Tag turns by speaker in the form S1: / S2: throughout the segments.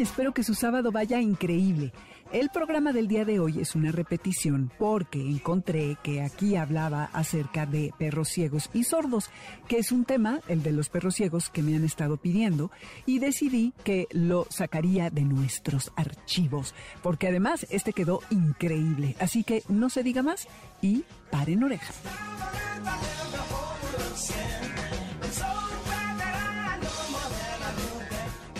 S1: Espero que su sábado vaya increíble. El programa del día de hoy es una repetición porque encontré que aquí hablaba acerca de perros ciegos y sordos, que es un tema, el de los perros ciegos, que me han estado pidiendo y decidí que lo sacaría de nuestros archivos, porque además este quedó increíble. Así que no se diga más y paren orejas.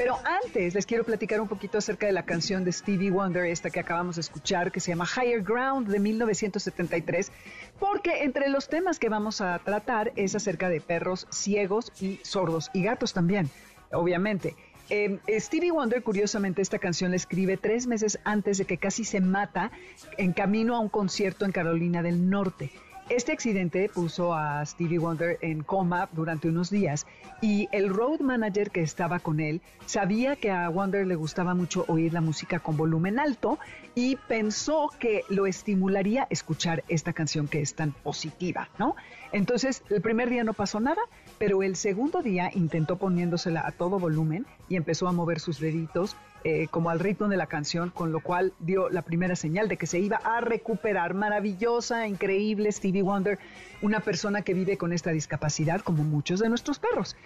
S1: Pero antes les quiero platicar un poquito acerca de la canción de Stevie Wonder, esta que acabamos de escuchar, que se llama Higher Ground de 1973, porque entre los temas que vamos a tratar es acerca de perros ciegos y sordos, y gatos también, obviamente. Eh, Stevie Wonder, curiosamente, esta canción la escribe tres meses antes de que casi se mata en camino a un concierto en Carolina del Norte. Este accidente puso a Stevie Wonder en coma durante unos días y el road manager que estaba con él sabía que a Wonder le gustaba mucho oír la música con volumen alto y pensó que lo estimularía escuchar esta canción que es tan positiva, ¿no? Entonces, el primer día no pasó nada, pero el segundo día intentó poniéndosela a todo volumen y empezó a mover sus deditos eh, como al ritmo de la canción, con lo cual dio la primera señal de que se iba a recuperar. Maravillosa, increíble Stevie Wonder, una persona que vive con esta discapacidad como muchos de nuestros perros.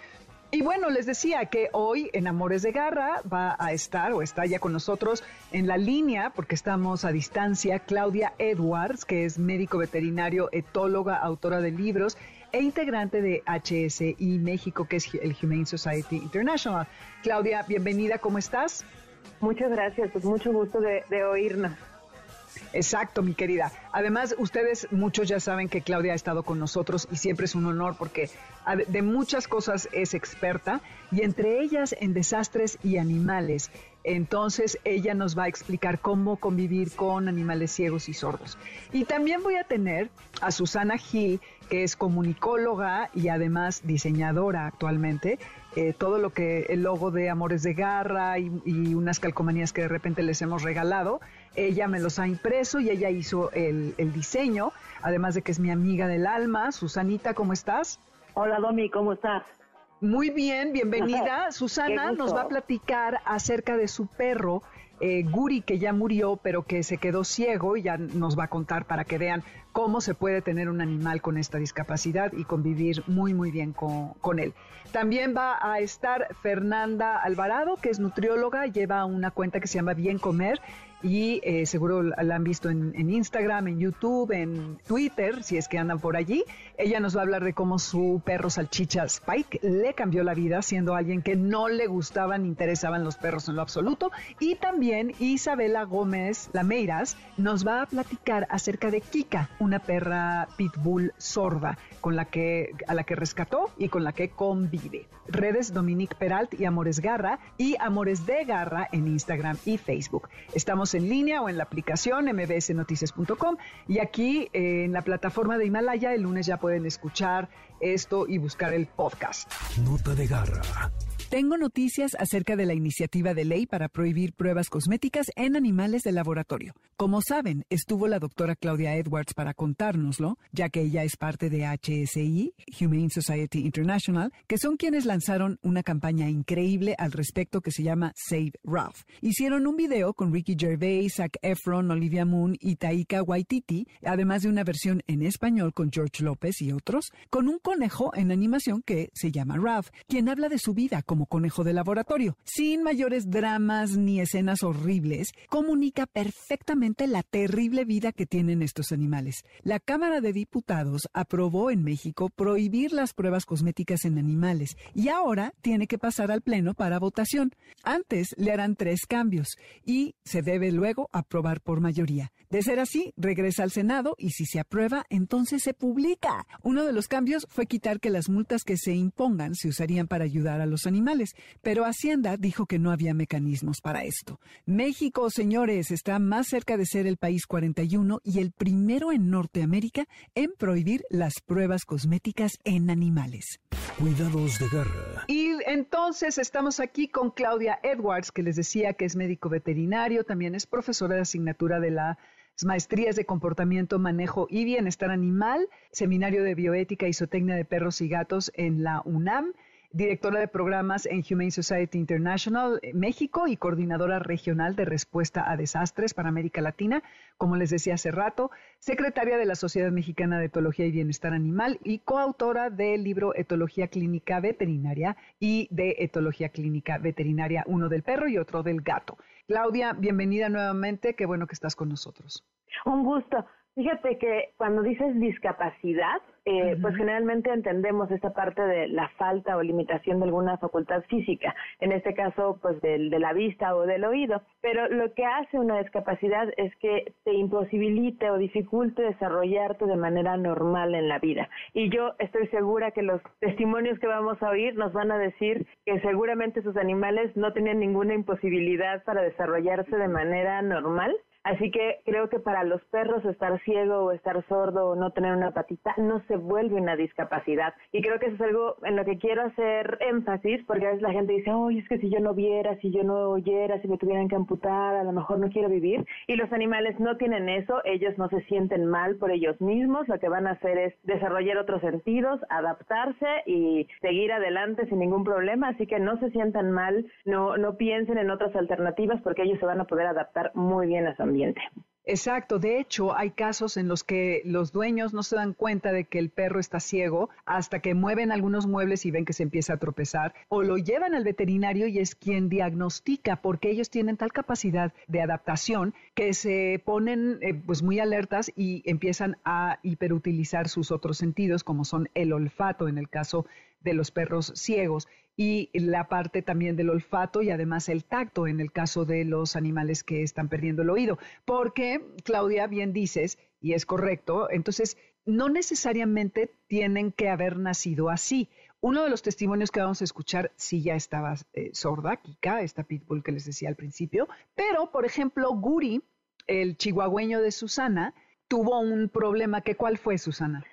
S1: Y bueno, les decía que hoy en Amores de Garra va a estar o está ya con nosotros en la línea, porque estamos a distancia, Claudia Edwards, que es médico veterinario, etóloga, autora de libros e integrante de HSI México, que es el Humane Society International. Claudia, bienvenida, ¿cómo estás?
S2: Muchas gracias, pues mucho gusto de, oírnos.
S1: Exacto, mi querida. Además, ustedes muchos ya saben que Claudia ha estado con nosotros y siempre es un honor porque de muchas cosas es experta y entre ellas en desastres y animales. Entonces ella nos va a explicar cómo convivir con animales ciegos y sordos. Y también voy a tener a Susana Gil, que es comunicóloga y además diseñadora actualmente. Eh, todo lo que el logo de Amores de Garra y, unas calcomanías que de repente les hemos regalado, ella me los ha impreso y ella hizo el, el diseño, además de que es mi amiga del alma. Susanita, ¿cómo estás?
S2: Hola Domi, ¿cómo estás?
S1: Muy bien, bienvenida. Susana nos va a platicar acerca de su perro, eh, Guri, que ya murió, pero que se quedó ciego y ya nos va a contar para que vean cómo se puede tener un animal con esta discapacidad y convivir muy, muy bien con, él. También va a estar Fernanda Alvarado, que es nutrióloga, lleva una cuenta que se llama Bien Comer y eh, seguro la han visto en, Instagram, en YouTube, en Twitter, si es que andan por allí. Ella nos va a hablar de cómo su perro salchicha Spike le cambió la vida siendo alguien que no le gustaban interesaban los perros en lo absoluto. Y también Isabela Gómez Lameiras nos va a platicar acerca de Kika, una perra pitbull sorda con la que, a la que rescató y con la que convive. Redes Dominique Peralt y Amores Garra y Amores de Garra en Instagram y Facebook. Estamos en línea o en la aplicación mbsnoticias.com y aquí eh, en la plataforma de Himalaya el lunes ya pueden escuchar esto y buscar el podcast.
S3: Nota de Garra.
S1: Tengo noticias acerca de la iniciativa de ley para prohibir pruebas cosméticas en animales de laboratorio. Como saben, estuvo la doctora Claudia Edwards para contárnoslo, ya que ella es parte de HSI, Humane Society International, que son quienes lanzaron una campaña increíble al respecto que se llama Save Ralph. Hicieron un video con Ricky Gervais, Zac Efron, Olivia Moon y Taika Waititi, además de una versión en español con George López y otros, con un conejo en animación que se llama Ralph, quien habla de su vida como conejo de laboratorio. Sin mayores dramas ni escenas horribles, comunica perfectamente la terrible vida que tienen estos animales. La Cámara de Diputados aprobó en México prohibir las pruebas cosméticas en animales y ahora tiene que pasar al Pleno para votación. Antes le harán tres cambios y se debe luego aprobar por mayoría. De ser así, regresa al Senado y si se aprueba, entonces se publica. Uno de los cambios fue quitar que las multas que se impongan se usarían para ayudar a los animales, pero Hacienda dijo que no había mecanismos para esto. México, señores, está más cerca de ser el país 41 y el primero en Norteamérica en prohibir las pruebas cosméticas en animales.
S3: Cuidados de garra.
S1: Y entonces estamos aquí con Claudia Edwards, que les decía que es médico veterinario, también es profesora de asignatura de las maestrías de comportamiento, manejo y bienestar animal, seminario de bioética y zootecnia de perros y gatos en la UNAM directora de programas en Humane Society International eh, México y coordinadora regional de respuesta a desastres para América Latina, como les decía hace rato, secretaria de la Sociedad Mexicana de Etología y Bienestar Animal y coautora del libro Etología Clínica Veterinaria y de Etología Clínica Veterinaria, uno del perro y otro del gato. Claudia, bienvenida nuevamente, qué bueno que estás con nosotros.
S4: Un gusto. Fíjate que cuando dices discapacidad, eh, pues generalmente entendemos esta parte de la falta o limitación de alguna facultad física, en este caso pues de, de la vista o del oído, pero lo que hace una discapacidad es que te imposibilite o dificulte desarrollarte de manera normal en la vida. Y yo estoy segura que los testimonios que vamos a oír nos van a decir que seguramente sus animales no tenían ninguna imposibilidad para desarrollarse de manera normal Así que creo que para los perros estar ciego o estar sordo o no tener una patita no se vuelve una discapacidad. Y creo que eso es algo en lo que quiero hacer énfasis, porque a veces la gente dice, oye, es que si yo no viera, si yo no oyera, si me tuvieran que amputar, a lo mejor no quiero vivir. Y los animales no tienen eso, ellos no se sienten mal por ellos mismos, lo que van a hacer es desarrollar otros sentidos, adaptarse y seguir adelante sin ningún problema. Así que no se sientan mal, no, no piensen en otras alternativas porque ellos se van a poder adaptar muy bien a su
S1: Exacto, de hecho hay casos en los que los dueños no se dan cuenta de que el perro está ciego hasta que mueven algunos muebles y ven que se empieza a tropezar o lo llevan al veterinario y es quien diagnostica porque ellos tienen tal capacidad de adaptación que se ponen eh, pues muy alertas y empiezan a hiperutilizar sus otros sentidos como son el olfato en el caso de los perros ciegos y la parte también del olfato y además el tacto en el caso de los animales que están perdiendo el oído. Porque, Claudia, bien dices, y es correcto, entonces no necesariamente tienen que haber nacido así. Uno de los testimonios que vamos a escuchar sí ya estaba eh, sorda, Kika, esta pitbull que les decía al principio, pero, por ejemplo, Guri, el chihuahueño de Susana, tuvo un problema que ¿cuál fue, Susana?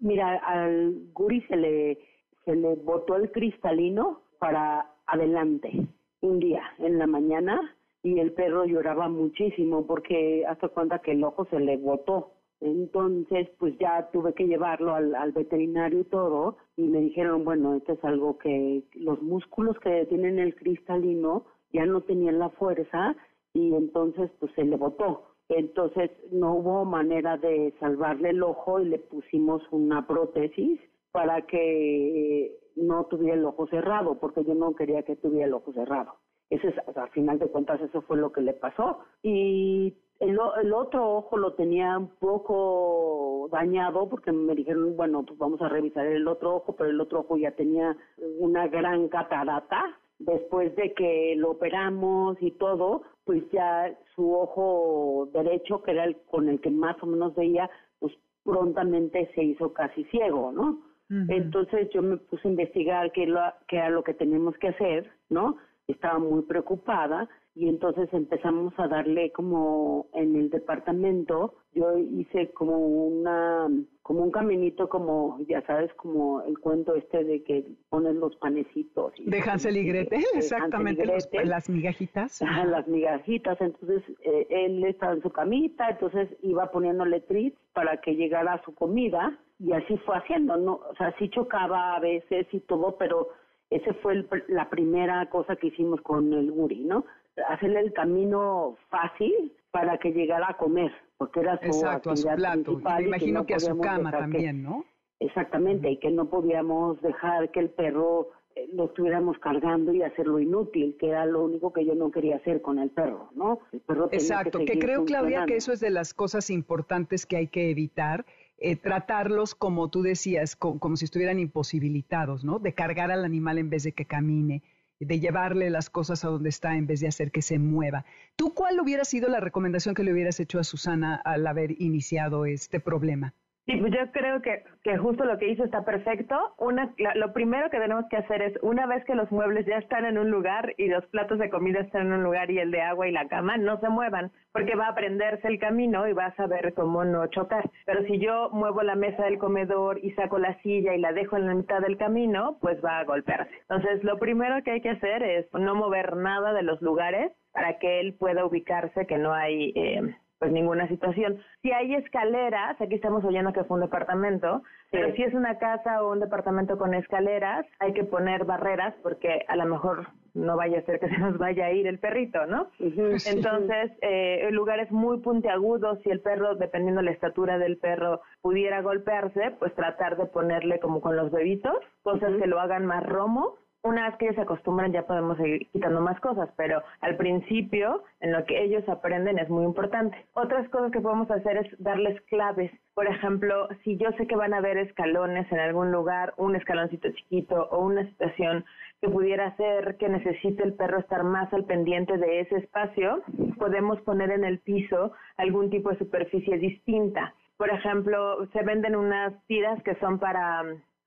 S5: Mira, al Guri se le se le botó el cristalino para adelante un día en la mañana y el perro lloraba muchísimo porque hasta cuenta que el ojo se le botó. Entonces, pues ya tuve que llevarlo al, al, veterinario y todo, y me dijeron, bueno, esto es algo que los músculos que tienen el cristalino ya no tenían la fuerza y entonces pues se le botó. Entonces no hubo manera de salvarle el ojo y le pusimos una prótesis para que no tuviera el ojo cerrado, porque yo no quería que tuviera el ojo cerrado. Ese es, al final de cuentas, eso fue lo que le pasó. Y el, el, otro ojo lo tenía un poco dañado porque me dijeron, bueno, pues vamos a revisar el otro ojo, pero el otro ojo ya tenía una gran catarata. Después de que lo operamos y todo, pues ya su ojo derecho, que era el con el que más o menos veía, pues prontamente se hizo casi ciego, ¿no? Entonces yo me puse a investigar qué, lo, qué era lo que teníamos que hacer, ¿no? Estaba muy preocupada y entonces empezamos a darle como en el departamento, yo hice como una, como un caminito como, ya sabes, como el cuento este de que ponen los panecitos.
S1: Y, de Hansel y Gretel, exactamente, las migajitas.
S5: las migajitas, entonces eh, él estaba en su camita, entonces iba poniéndole trits para que llegara su comida y así fue haciendo, ¿no? O sea, sí chocaba a veces y todo, pero ese fue la primera cosa que hicimos con el Guri, ¿no? Hacerle el camino fácil para que llegara a comer, porque era su
S1: Exacto, actividad a su plato. Principal y me imagino que, a su cama también, ¿no?
S5: Exactamente, y que no podíamos dejar que el perro eh, lo estuviéramos cargando y hacerlo inútil, que era lo único que yo no quería hacer con el perro, ¿no? El perro
S1: Exacto, que, creo, Claudia, que eso es de las cosas importantes que hay que evitar. Eh, tratarlos como tú decías, como si estuvieran imposibilitados, ¿no? De cargar al animal en vez de que camine, de llevarle las cosas a donde está en vez de hacer que se mueva. ¿Tú cuál hubiera sido la recomendación que le hubieras hecho a Susana al haber iniciado este problema?
S4: Sí, pues yo creo que, que justo lo que hizo está perfecto. Una, lo primero que tenemos que hacer es, una vez que los muebles ya están en un lugar y los platos de comida están en un lugar y el de agua y la cama, no se muevan, porque va a aprenderse el camino y va a saber cómo no chocar. Pero si yo muevo la mesa del comedor y saco la silla y la dejo en la mitad del camino, pues va a golpearse. Entonces, lo primero que hay que hacer es no mover nada de los lugares para que él pueda ubicarse, que no hay... Eh, pues ninguna situación. Si hay escaleras, aquí estamos oyendo que fue un departamento, pero si es una casa o un departamento con escaleras, hay que poner barreras porque a lo mejor no vaya a ser que se nos vaya a ir el perrito, ¿no? Entonces, eh, lugares muy puntiagudos, si el perro, dependiendo de la estatura del perro, pudiera golpearse, pues tratar de ponerle como con los bebitos, cosas que lo hagan más romo una vez que ellos se acostumbran ya podemos seguir quitando más cosas, pero al principio en lo que ellos aprenden es muy importante. Otras cosas que podemos hacer es darles claves. Por ejemplo, si yo sé que van a haber escalones en algún lugar, un escaloncito chiquito o una situación que pudiera hacer que necesite el perro estar más al pendiente de ese espacio, podemos poner en el piso algún tipo de superficie distinta. Por ejemplo, se venden unas tiras que son para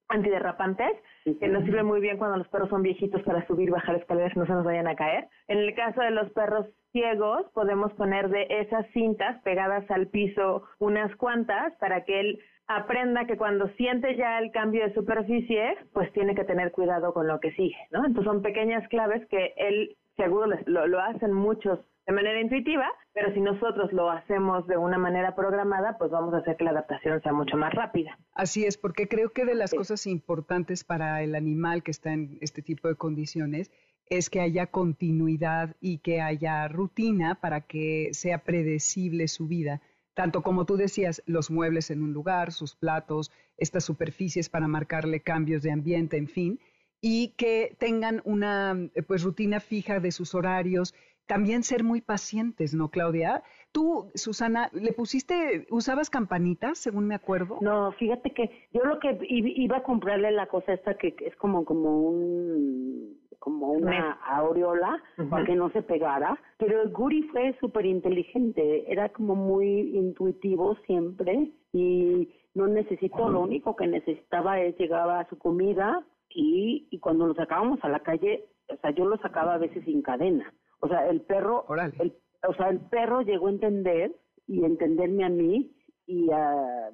S4: antiderrapantes, que nos sirve muy bien cuando los perros son viejitos para subir y bajar escaleras y no se nos vayan a caer. En el caso de los perros ciegos, podemos poner de esas cintas pegadas al piso unas cuantas para que él aprenda que cuando siente ya el cambio de superficie, pues tiene que tener cuidado con lo que sigue, ¿no? Entonces son pequeñas claves que él seguro lo, lo hacen muchos de manera intuitiva, pero si nosotros lo hacemos de una manera programada, pues vamos a hacer que la adaptación sea mucho más rápida.
S1: Así es, porque creo que de las cosas importantes para el animal que está en este tipo de condiciones es que haya continuidad y que haya rutina para que sea predecible su vida. Tanto como tú decías, los muebles en un lugar, sus platos, estas superficies para marcarle cambios de ambiente, en fin, y que tengan una pues rutina fija de sus horarios también ser muy pacientes, ¿no, Claudia? Tú, Susana, ¿le pusiste, usabas campanitas, según me acuerdo?
S5: No, fíjate que yo lo que iba a comprarle la cosa esta que es como, como un como una aureola para que no se pegara, pero el Guri fue súper inteligente, era como muy intuitivo siempre y no necesitó, lo único que necesitaba es llegar a su comida y, y cuando lo sacábamos a la calle, o sea, yo lo sacaba a veces sin cadena o sea, el perro, el, o sea, el perro llegó a entender y entenderme a mí y a,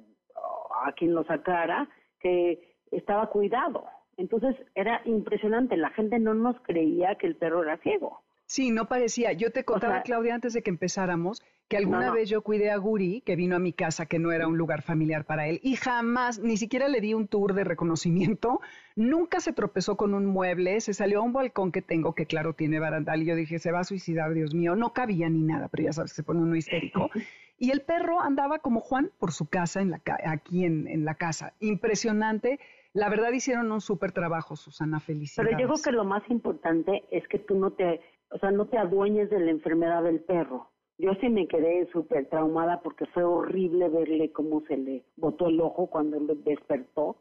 S5: a quien lo sacara que estaba cuidado. Entonces era impresionante, la gente no nos creía que el perro era ciego.
S1: Sí, no parecía. Yo te contaba, Claudia, antes de que empezáramos, que alguna vez yo cuidé a Guri, que vino a mi casa, que no era un lugar familiar para él, y jamás, ni siquiera le di un tour de reconocimiento, nunca se tropezó con un mueble, se salió a un balcón que tengo, que claro tiene barandal, y yo dije, se va a suicidar, Dios mío, no cabía ni nada, pero ya sabes, se pone uno histérico. Y el perro andaba como Juan por su casa, en la, aquí en, en la casa. Impresionante. La verdad hicieron un súper trabajo, Susana, felicidades.
S5: Pero yo creo que lo más importante es que tú no te o sea, no te adueñes de la enfermedad del perro. Yo sí me quedé súper traumada porque fue horrible verle cómo se le botó el ojo cuando él despertó.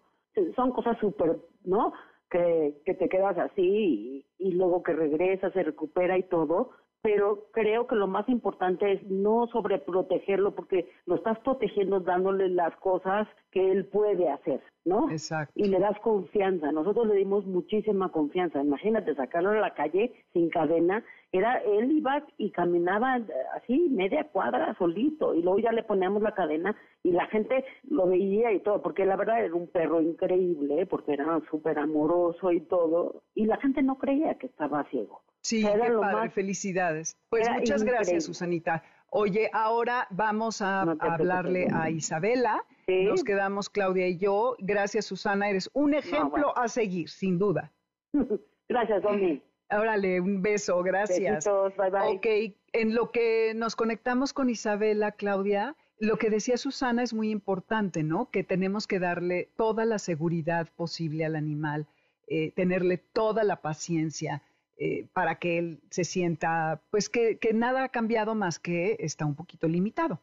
S5: Son cosas súper, ¿no? Que, que te quedas así y, y luego que regresa, se recupera y todo, pero creo que lo más importante es no sobreprotegerlo porque lo estás protegiendo dándole las cosas que él puede hacer, ¿no?
S1: Exacto.
S5: Y le das confianza. Nosotros le dimos muchísima confianza. Imagínate sacarlo a la calle sin cadena. Era él iba y caminaba así media cuadra solito y luego ya le poníamos la cadena y la gente lo veía y todo, porque la verdad era un perro increíble, porque era súper amoroso y todo, y la gente no creía que estaba ciego.
S1: Sí, qué padre, felicidades. Pues muchas gracias, Susanita. Oye, ahora vamos a, hablarle a Isabela. Nos quedamos Claudia y yo. Gracias, Susana. Eres un ejemplo a seguir, sin duda.
S5: gracias, Domi.
S1: Órale, un beso, gracias.
S5: Besitos, bye bye.
S1: Ok, en lo que nos conectamos con Isabela, Claudia, lo que decía Susana es muy importante, ¿no? Que tenemos que darle toda la seguridad posible al animal eh, tenerle toda la paciencia eh, para que él se sienta, pues que, que nada ha cambiado más que está un poquito limitado.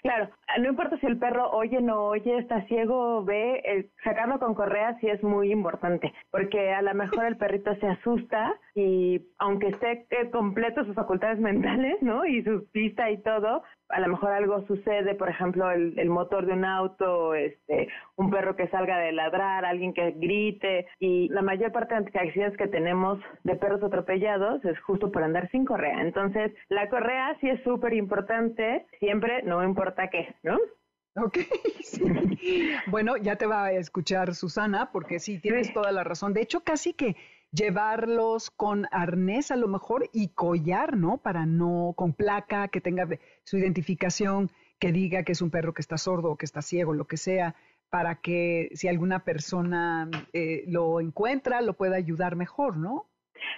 S4: Claro, no importa si el perro oye, no oye, está ciego, ve, eh, sacarlo con correa sí es muy importante, porque a lo mejor el perrito se asusta y aunque esté eh, completo sus facultades mentales, ¿no? Y su pista y todo, a lo mejor algo sucede, por ejemplo, el, el, motor de un auto, este, un perro que salga de ladrar, alguien que grite, y la mayor parte de accidentes que tenemos de perros atropellados es justo por andar sin correa. Entonces, la correa sí es súper importante, siempre, no importa qué, ¿no?
S1: Ok. Bueno, ya te va a escuchar Susana, porque sí, tienes toda la razón. De hecho, casi que llevarlos con arnés a lo mejor y collar, ¿no? Para no, con placa, que tenga su identificación, que diga que es un perro que está sordo o que está ciego, lo que sea, para que si alguna persona eh, lo encuentra, lo pueda ayudar mejor, ¿no?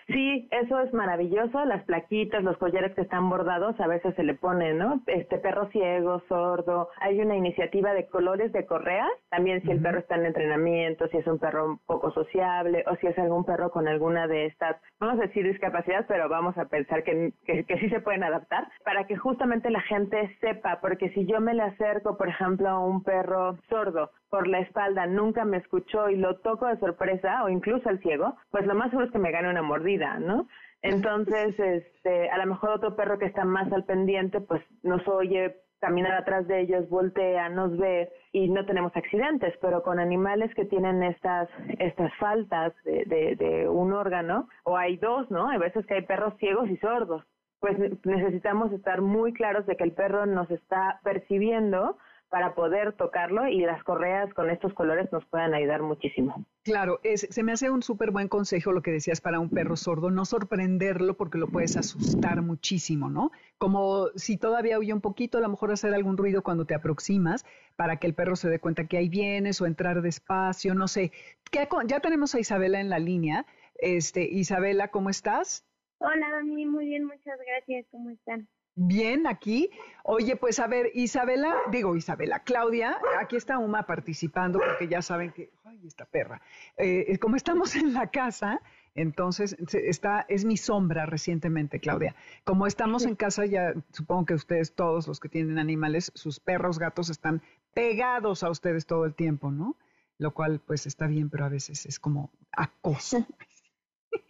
S4: Sí, eso es maravilloso. Las plaquitas, los collares que están bordados, a veces se le ponen, ¿no? Este perro ciego, sordo. Hay una iniciativa de colores de correas. También si el perro está en entrenamiento, si es un perro poco sociable o si es algún perro con alguna de estas, vamos a decir discapacidad, pero vamos a pensar que, que, que sí se pueden adaptar para que justamente la gente sepa, porque si yo me le acerco, por ejemplo, a un perro sordo por la espalda, nunca me escuchó y lo toco de sorpresa o incluso al ciego, pues lo más seguro es que me gane una mordida, ¿no? Entonces, este, a lo mejor otro perro que está más al pendiente, pues nos oye caminar atrás de ellos, voltea, nos ve y no tenemos accidentes, pero con animales que tienen estas, estas faltas de, de, de un órgano, o hay dos, ¿no? Hay veces que hay perros ciegos y sordos, pues necesitamos estar muy claros de que el perro nos está percibiendo, para poder tocarlo y las correas con estos colores nos puedan ayudar muchísimo.
S1: Claro, es, se me hace un súper buen consejo lo que decías para un perro sordo, no sorprenderlo porque lo puedes asustar muchísimo, ¿no? Como si todavía oye un poquito, a lo mejor hacer algún ruido cuando te aproximas para que el perro se dé cuenta que ahí vienes o entrar despacio, no sé. ¿Qué, ya tenemos a Isabela en la línea. Este, Isabela, ¿cómo estás?
S6: Hola, Dani, muy bien, muchas gracias. ¿Cómo están?
S1: Bien, aquí. Oye, pues a ver, Isabela, digo Isabela, Claudia, aquí está Uma participando porque ya saben que, ay, esta perra, eh, como estamos en la casa, entonces está, es mi sombra recientemente, Claudia. Como estamos en casa, ya supongo que ustedes todos los que tienen animales, sus perros, gatos están pegados a ustedes todo el tiempo, ¿no? Lo cual pues está bien, pero a veces es como acoso.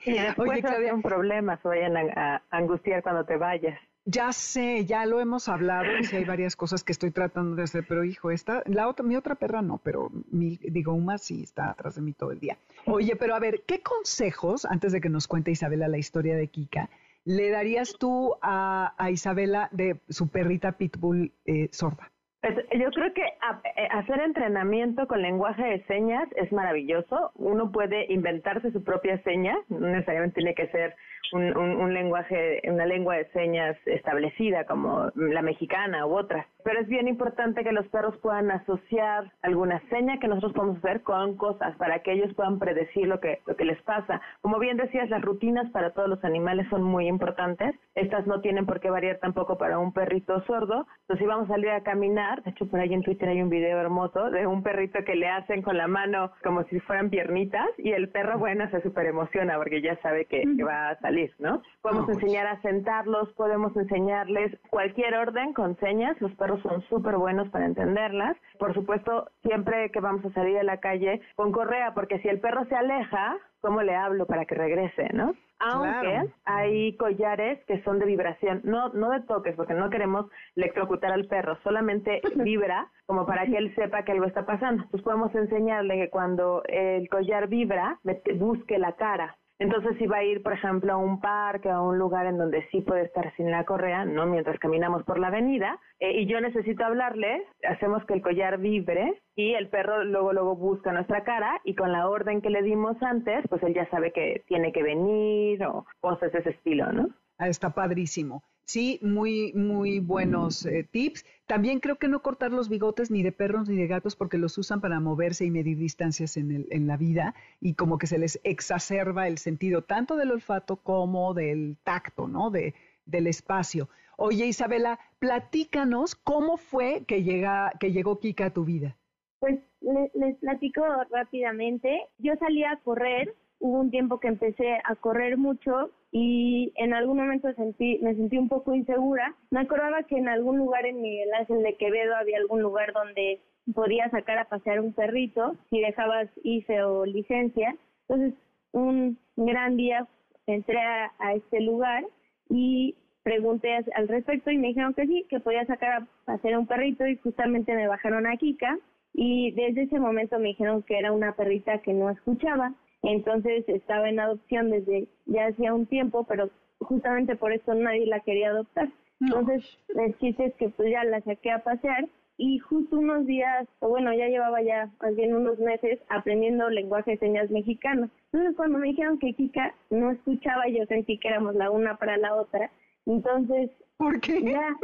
S4: Y después Oye, Claudia, un problema, se vayan a angustiar cuando te vayas.
S1: Ya sé, ya lo hemos hablado y sí hay varias cosas que estoy tratando de hacer, pero hijo, esta, la otra, mi otra perra no, pero digo, Uma sí está atrás de mí todo el día. Oye, pero a ver, ¿qué consejos, antes de que nos cuente Isabela la historia de Kika, le darías tú a, Isabela de su perrita Pitbull eh, sorda?
S4: Pues, yo creo que eh, hacer entrenamiento con lenguaje de señas es maravilloso. Uno puede inventarse su propia seña, no necesariamente tiene que ser un, un, lenguaje, una lengua de señas establecida como la mexicana u otra. Pero es bien importante que los perros puedan asociar alguna seña que nosotros podemos hacer con cosas para que ellos puedan predecir lo que, lo que les pasa. Como bien decías, las rutinas para todos los animales son muy importantes. Estas no tienen por qué variar tampoco para un perrito sordo. Entonces, si vamos a salir a caminar, de hecho, por ahí en Twitter hay un video hermoso de un perrito que le hacen con la mano como si fueran piernitas y el perro, bueno, se súper emociona porque ya sabe que, que va a salir ¿no? Podemos enseñar a sentarlos, podemos enseñarles cualquier orden con señas, los perros son súper buenos para entenderlas. Por supuesto, siempre que vamos a salir a la calle con correa, porque si el perro se aleja, ¿cómo le hablo para que regrese, no? Aunque hay collares que son de vibración, no, no de toques, porque no queremos electrocutar al perro, solamente vibra como para que él sepa que algo está pasando. Entonces podemos enseñarle que cuando el collar vibra, busque la cara, entonces, si va a ir, por ejemplo, a un parque, a un lugar en donde sí puede estar sin la correa, ¿no? Mientras caminamos por la avenida, eh, y yo necesito hablarle, hacemos que el collar vibre y el perro luego, luego busca nuestra cara y con la orden que le dimos antes, pues él ya sabe que tiene que venir o cosas de ese estilo, ¿no?
S1: Ah, está padrísimo. Sí, muy, muy buenos eh, tips. También creo que no cortar los bigotes ni de perros ni de gatos porque los usan para moverse y medir distancias en, el, en la vida y como que se les exacerba el sentido tanto del olfato como del tacto, ¿no? De, del espacio. Oye, Isabela, platícanos cómo fue que, llega, que llegó Kika a tu vida.
S6: Pues les, les platico rápidamente. Yo salí a correr hubo un tiempo que empecé a correr mucho y en algún momento sentí, me sentí un poco insegura. Me acordaba que en algún lugar en Miguel Ángel de Quevedo había algún lugar donde podía sacar a pasear un perrito si dejabas IFE o licencia. Entonces, un gran día entré a, este lugar y pregunté al respecto y me dijeron que sí, que podía sacar a pasear un perrito y justamente me bajaron a Kika y desde ese momento me dijeron que era una perrita que no escuchaba. Entonces estaba en adopción desde ya hacía un tiempo, pero justamente por eso nadie la quería adoptar. Entonces el chiste es que pues ya la saqué a pasear y justo unos días, o bueno, ya llevaba ya más bien unos meses aprendiendo lenguaje de señas mexicano. Entonces cuando me dijeron que Kika no escuchaba, yo sentí que éramos la una para la otra. Entonces,
S1: ¿por qué?
S6: Ya,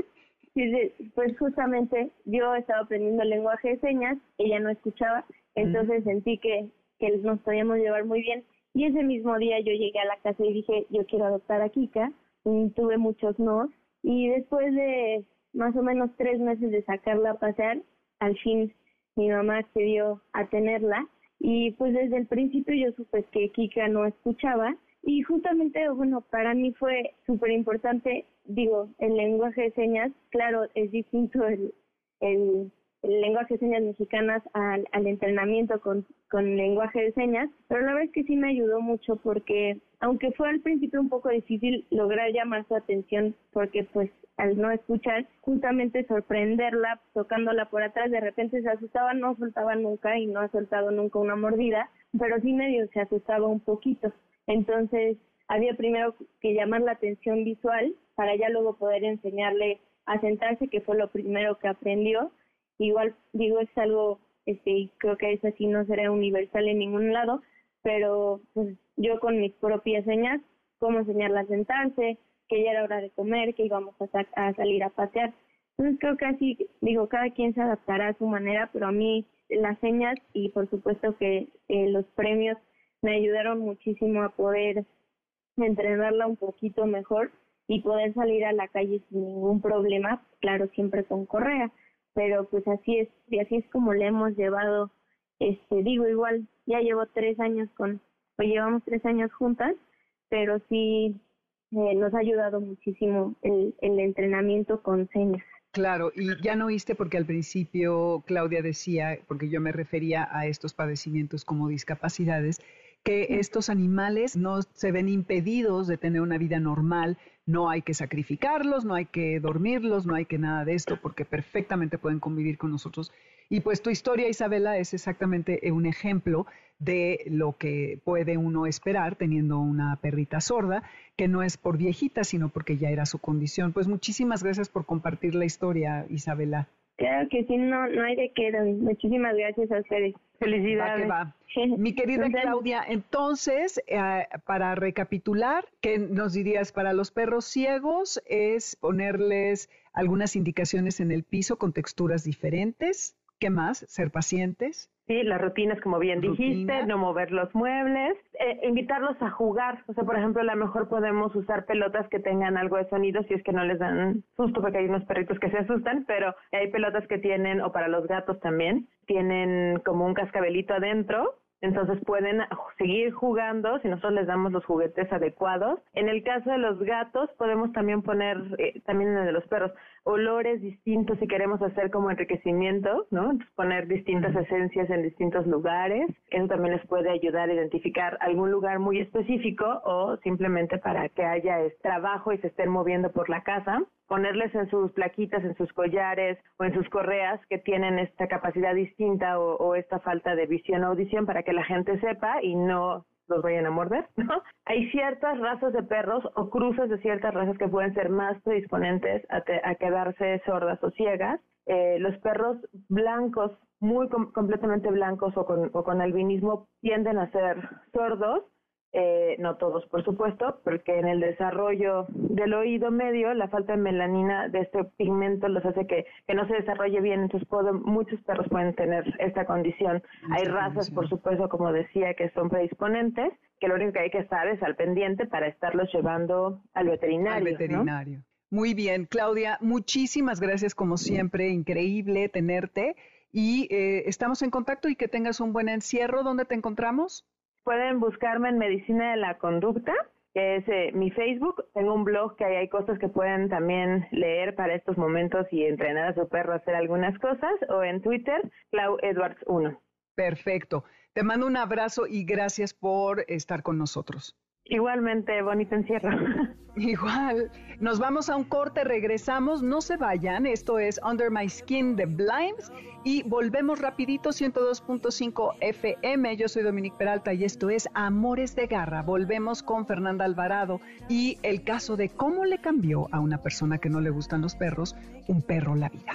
S6: pues justamente yo estaba aprendiendo lenguaje de señas, ella no escuchaba, entonces sentí que, que nos podíamos llevar muy bien. Y ese mismo día yo llegué a la casa y dije, yo quiero adoptar a Kika, y tuve muchos no, y después de más o menos tres meses de sacarla a pasear, al fin mi mamá accedió a tenerla. Y pues desde el principio yo supe que Kika no escuchaba. Y justamente, bueno, para mí fue súper importante, digo, el lenguaje de señas, claro, es distinto el, el, lenguaje de señas mexicanas al, al entrenamiento con, con lenguaje de señas, pero la verdad es que sí me ayudó mucho porque, aunque fue al principio un poco difícil lograr llamar su atención, porque pues al no escuchar, justamente sorprenderla tocándola por atrás, de repente se asustaba, no soltaba nunca y no ha soltado nunca una mordida, pero sí medio se asustaba un poquito. Entonces, había primero que llamar la atención visual para ya luego poder enseñarle a sentarse, que fue lo primero que aprendió. Igual, digo, es algo, este, creo que eso sí no será universal en ningún lado, pero pues, yo con mis propias señas, cómo enseñarla a sentarse, que ya era hora de comer, que íbamos a, a salir a pasear. Entonces creo que así, digo, cada quien se adaptará a su manera, pero a mí las señas y por supuesto que eh, los premios me ayudaron muchísimo a poder entrenarla un poquito mejor y poder salir a la calle sin ningún problema, claro, siempre con correa, pero pues así es, y así es como le hemos llevado, este, digo igual, ya llevo tres años con, pues llevamos tres años juntas, pero sí eh, nos ha ayudado muchísimo el, el entrenamiento con señas.
S1: Claro, y ya no oíste porque al principio Claudia decía, porque yo me refería a estos padecimientos como discapacidades, que estos animales no se ven impedidos de tener una vida normal, no hay que sacrificarlos, no hay que dormirlos, no hay que nada de esto, porque perfectamente pueden convivir con nosotros. Y pues tu historia, Isabela, es exactamente un ejemplo de lo que puede uno esperar teniendo una perrita sorda, que no es por viejita, sino porque ya era su condición. Pues muchísimas gracias por compartir la historia, Isabela.
S6: Claro que sí, no, no hay de qué, Muchísimas gracias a ustedes.
S1: Felicidades. Mi querida Claudia, entonces, eh, para recapitular, ¿qué nos dirías para los perros ciegos? Es ponerles algunas indicaciones en el piso con texturas diferentes. ¿Qué más? Ser pacientes.
S4: Sí, las rutinas, como bien dijiste, no mover los muebles, eh, invitarlos a jugar. O sea, por ejemplo, a lo mejor podemos usar pelotas que tengan algo de sonido si es que no les dan susto, porque hay unos perritos que se asustan, pero hay pelotas que tienen, o para los gatos también, tienen como un cascabelito adentro entonces pueden seguir jugando si nosotros les damos los juguetes adecuados. En el caso de los gatos podemos también poner, eh, también en el de los perros, olores distintos si queremos hacer como enriquecimiento, ¿no? poner distintas esencias en distintos lugares. Eso también les puede ayudar a identificar algún lugar muy específico o simplemente para que haya trabajo y se estén moviendo por la casa ponerles en sus plaquitas, en sus collares o en sus correas que tienen esta capacidad distinta o, esta falta de visión o audición para que la gente sepa y no los vayan a morder, ¿no? Hay ciertas razas de perros o cruces de ciertas razas que pueden ser más predisponentes a, a quedarse sordas o ciegas. Eh, los perros blancos, muy completamente blancos o con albinismo, tienden a ser sordos eh, no todos por supuesto, porque en el desarrollo del oído medio la falta de melanina de este pigmento los hace que, que no se desarrolle bien, entonces muchos perros pueden tener esta condición. hay razas, por supuesto, como decía, que son predisponentes, que lo único que hay que estar es al pendiente para estarlos llevando al veterinario.
S1: Al veterinario. Muy bien, Claudia, muchísimas gracias como siempre, increíble tenerte y eh, estamos en contacto y que tengas un buen encierro. ¿Dónde te encontramos?
S2: Pueden buscarme en Medicina de la Conducta, que es eh, mi Facebook. Tengo un blog que hay cosas que pueden también leer para estos momentos y entrenar a su perro a hacer algunas cosas. O en Twitter, Clau Edwards 1.
S1: Perfecto. Te mando un abrazo y gracias por estar con nosotros.
S2: Igualmente, bonito encierro.
S1: Igual. Nos vamos a un corte, regresamos, no se vayan. Esto es Under My Skin de Blimes y volvemos rapidito 102.5 FM. Yo soy Dominique Peralta y esto es Amores de Garra. Volvemos con Fernanda Alvarado y el caso de cómo le cambió a una persona que no le gustan los perros un perro la vida.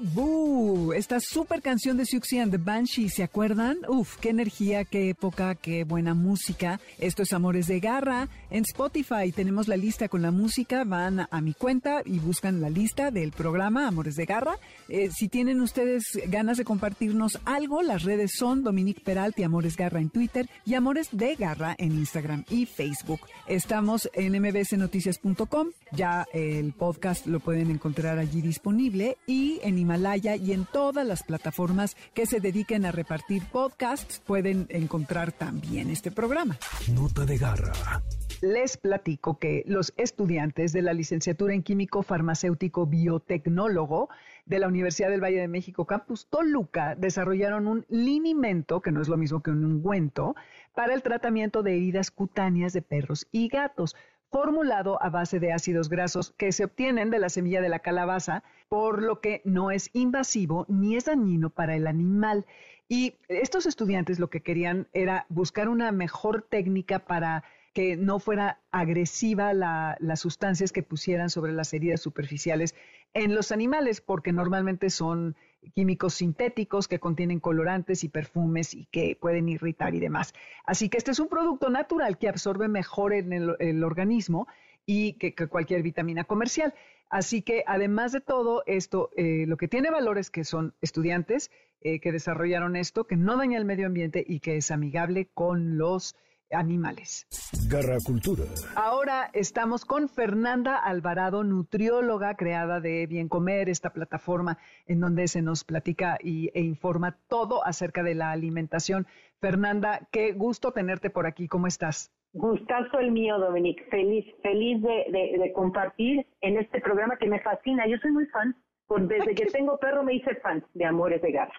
S1: Boo, esta super canción de Siouxsie and the Banshee, ¿se acuerdan? Uf, qué energía, qué época, qué buena música. Esto es Amores de Garra. En Spotify tenemos la lista con la música, van a, mi cuenta y buscan la lista del programa Amores de Garra. Eh, si tienen ustedes ganas de compartirnos algo, las redes son Dominique Peralti, Amores Garra en Twitter y Amores de Garra en Instagram y Facebook. Estamos en mbsnoticias.com, ya el podcast lo pueden encontrar allí disponible y en Himalaya y en todas las plataformas que se dediquen a repartir podcasts pueden encontrar también este programa.
S3: Nota de garra.
S1: Les platico que los estudiantes de la licenciatura en químico farmacéutico biotecnólogo de la Universidad del Valle de México, Campus Toluca, desarrollaron un linimento, que no es lo mismo que un ungüento, para el tratamiento de heridas cutáneas de perros y gatos formulado a base de ácidos grasos que se obtienen de la semilla de la calabaza, por lo que no es invasivo ni es dañino para el animal. Y estos estudiantes lo que querían era buscar una mejor técnica para que no fuera agresiva las sustancias que pusieran sobre las heridas superficiales en los animales, porque normalmente son químicos sintéticos que contienen colorantes y perfumes y que pueden irritar y demás. Así que este es un producto natural que absorbe mejor en el, organismo y que, cualquier vitamina comercial. Así que además de todo esto, eh, lo que tiene valor es que son estudiantes eh, que desarrollaron esto, que no daña el medio ambiente y que es amigable con los animales.
S3: Garra Cultura.
S1: Ahora estamos con Fernanda Alvarado, nutrióloga creada de Bien Comer, esta plataforma en donde se nos platica y, e informa todo acerca de la alimentación. Fernanda, qué gusto tenerte por aquí. ¿Cómo estás?
S5: Gustazo el mío, Dominique. Feliz, feliz de, compartir en este programa que me fascina. Yo soy muy fan. desde que tengo perro me hice fan de Amores de Garra.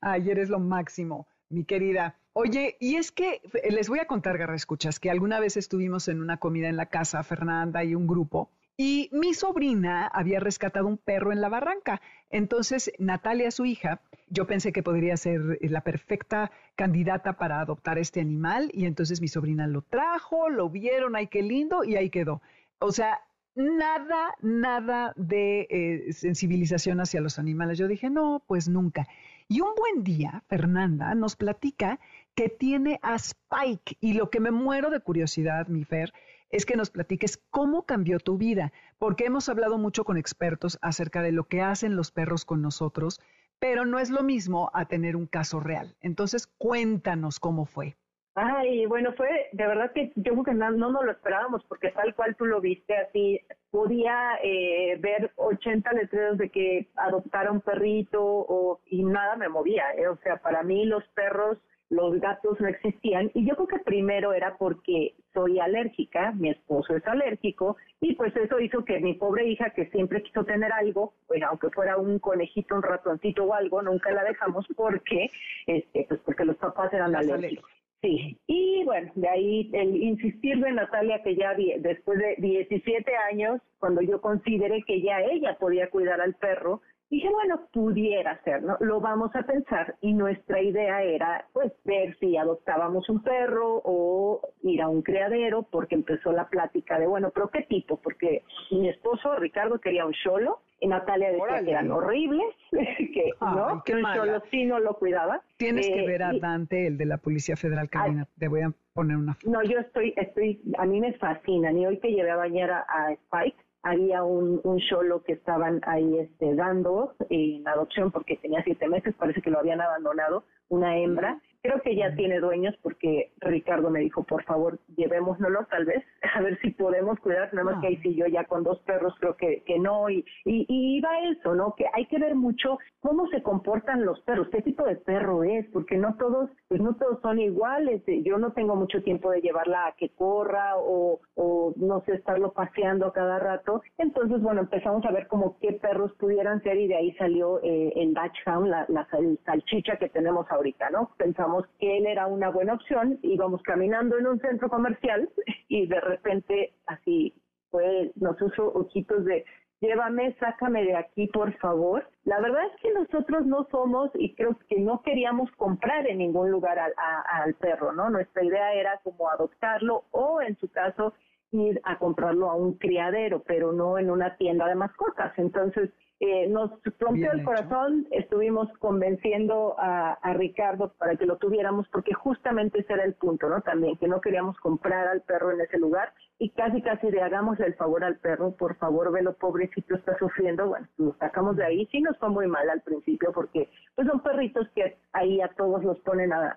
S1: Ay, eres lo máximo, mi querida. Oye, y es que eh, les voy a contar, Garra Escuchas, que alguna vez estuvimos en una comida en la casa, Fernanda y un grupo, y mi sobrina había rescatado un perro en la barranca. Entonces, Natalia, su hija, yo pensé que podría ser la perfecta candidata para adoptar este animal, y entonces mi sobrina lo trajo, lo vieron, ay, qué lindo, y ahí quedó. O sea, nada, nada de eh, sensibilización hacia los animales. Yo dije, no, pues nunca. Y un buen día, Fernanda nos platica que tiene a Spike. Y lo que me muero de curiosidad, mi Fer, es que nos platiques cómo cambió tu vida, porque hemos hablado mucho con expertos acerca de lo que hacen los perros con nosotros, pero no es lo mismo a tener un caso real. Entonces, cuéntanos cómo fue.
S2: Ay, bueno, fue de verdad que yo creo que no, no nos lo esperábamos porque tal cual tú lo viste así, podía eh, ver 80 letreros de que adoptara un perrito o, y nada me movía. Eh. O sea, para mí los perros, los gatos no existían. Y yo creo que primero era porque soy alérgica, mi esposo es alérgico y pues eso hizo que mi pobre hija que siempre quiso tener algo, pues aunque fuera un conejito, un ratoncito o algo, nunca la dejamos porque, este, pues porque los papás eran alérgicos. Sí, y bueno, de ahí el insistir de Natalia que ya después de 17 años, cuando yo consideré que ya ella podía cuidar al perro, dije, bueno, pudiera ser, ¿no? Lo vamos a pensar y nuestra idea era, pues, ver si adoptábamos un perro o ir a un criadero, porque empezó la plática de, bueno, pero ¿qué tipo? Porque mi esposo, Ricardo, quería un cholo y Natalia decía que eran horribles, que no, que un solo sí no lo cuidaba.
S1: Tienes que eh, ver a Dante, el de la Policía Federal, Carolina. Te voy a poner una foto.
S2: No, yo estoy, estoy, a mí me fascina. Ni hoy que llevé a bañar a, Spike, había un, un solo que estaban ahí este, dando en adopción porque tenía siete meses, parece que lo habían abandonado, una hembra. Creo que ya tiene dueños porque Ricardo me dijo, por favor, llevémoslo tal vez, a ver si podemos cuidar, nada más que ahí sí yo ya con dos perros creo que, que no, y, y, y iba eso, ¿no? Que hay que ver mucho cómo se comportan los perros, qué tipo de perro es, porque no todos, pues no todos son iguales, yo no tengo mucho tiempo de llevarla a que corra o, o no sé, estarlo paseando cada rato, entonces bueno, empezamos a ver como qué perros pudieran ser y de ahí salió eh, el Dachshund, la, la salchicha que tenemos ahorita, ¿no? Pensamos que él era una buena opción, íbamos caminando en un centro comercial y de repente así fue, nos puso ojitos de llévame, sácame de aquí, por favor. La verdad es que nosotros no somos y creo que no queríamos comprar en ningún lugar al, al perro, ¿no? Nuestra idea era como adoptarlo o en su caso ir a comprarlo a un criadero, pero no en una tienda de mascotas. Entonces, eh, nos rompió el corazón, estuvimos convenciendo a, Ricardo para que lo tuviéramos, porque justamente ese era el punto, ¿no? También que no queríamos comprar al perro en ese lugar y casi, casi le hagamos el favor al perro, por favor, ve lo pobrecito está sufriendo, bueno, lo sacamos de ahí, sí nos fue muy mal al principio, porque pues son perritos que ahí a todos los ponen a,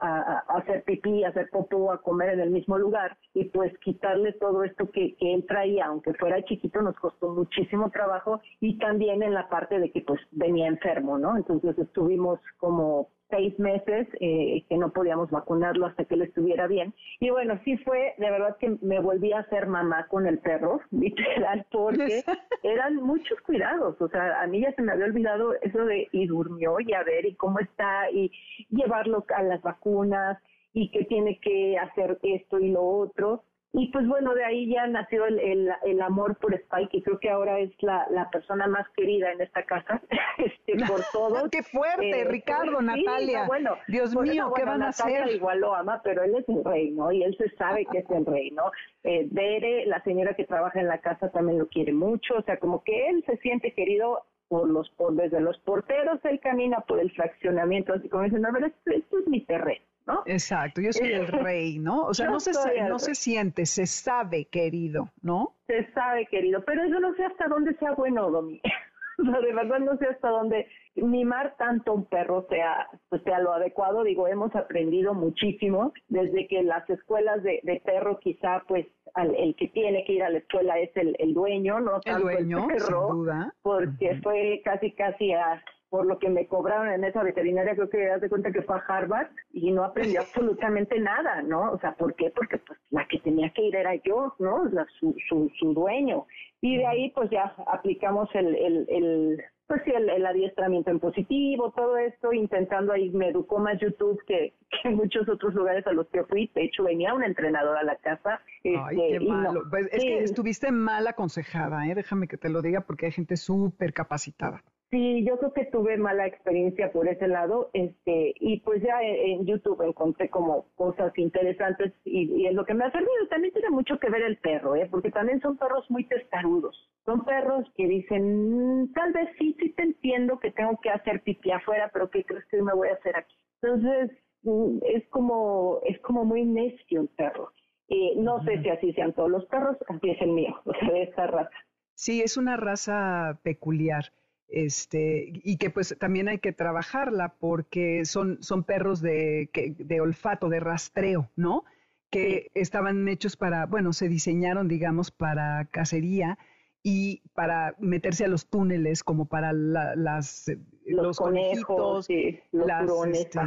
S2: hacer pipí, a hacer popó, a comer en el mismo lugar, y pues quitarle todo esto que, que él traía, aunque fuera chiquito, nos costó muchísimo trabajo, y también en la parte de que pues venía enfermo, ¿no? Entonces estuvimos como seis meses eh, que no podíamos vacunarlo hasta que él estuviera bien. Y bueno, sí fue, de verdad que me volví a hacer mamá con el perro, literal, porque eran muchos cuidados. O sea, a mí ya se me había olvidado eso de y durmió y a ver y cómo está y llevarlo a las vacunas y que tiene que hacer esto y lo otro. Y pues bueno, de ahí ya nació el, el, amor por Spike y creo que ahora es la, la persona más querida en esta casa, este, por todo.
S1: ¡Qué fuerte, eh, Ricardo, Natalia! bueno, Dios mío, ¿qué van a hacer?
S2: igual lo ama, pero él es el rey, ¿no? Y él se sabe que es el rey, ¿no? Eh, Bere, la señora que trabaja en la casa, también lo quiere mucho, o sea, como que él se siente querido por los por, desde los porteros, él camina por el fraccionamiento, así como dicen, a ver, esto es mi terreno. ¿No?
S1: Exacto, yo soy el rey, ¿no? O sea, no, se, no se siente, se sabe querido, ¿no?
S2: Se sabe querido, pero yo no sé hasta dónde sea bueno, Domi. de verdad no sé hasta dónde mimar tanto un perro sea, pues, sea lo adecuado. Digo, hemos aprendido muchísimo desde que las escuelas de, perro quizá pues el que tiene que ir a la escuela es el, el dueño, no
S1: tanto el, dueño, perro, sin duda.
S2: porque fue casi casi a por lo que me cobraron en esa veterinaria, creo que das de cuenta que fue a Harvard y no aprendí absolutamente nada, ¿no? O sea, ¿por qué? Porque pues la que tenía que ir era yo, ¿no? La, su, su, su dueño. Y de ahí pues ya aplicamos el, el, el pues sí, el, adiestramiento en positivo, todo esto, intentando ahí, me educó más YouTube que, que, en muchos otros lugares a los que fui. De hecho, venía un entrenador a la casa.
S1: Ay, qué este, malo. pues es que estuviste mal aconsejada, ¿eh? déjame que te lo diga, porque hay gente súper capacitada.
S2: Sí, yo creo que tuve mala experiencia por ese lado, este, y pues ya en, YouTube encontré como cosas interesantes y, y, es lo que me ha servido. También tiene mucho que ver el perro, ¿eh? porque también son perros muy testarudos. Son perros que dicen, mm, tal vez sí, sí te entiendo que tengo que hacer pipí afuera, pero ¿qué crees que me voy a hacer aquí? Entonces, mm, es como, es como muy necio el perro. Y no sé si así sean todos los perros, así es el mío, o sea, de esta raza.
S1: Sí, es una raza peculiar. Este, y que pues también hay que trabajarla porque son, son perros de, de olfato, de rastreo, ¿no? Que estaban hechos para, bueno, se diseñaron, digamos, para cacería y para meterse a los túneles como para las
S2: los, conejos, los las, este,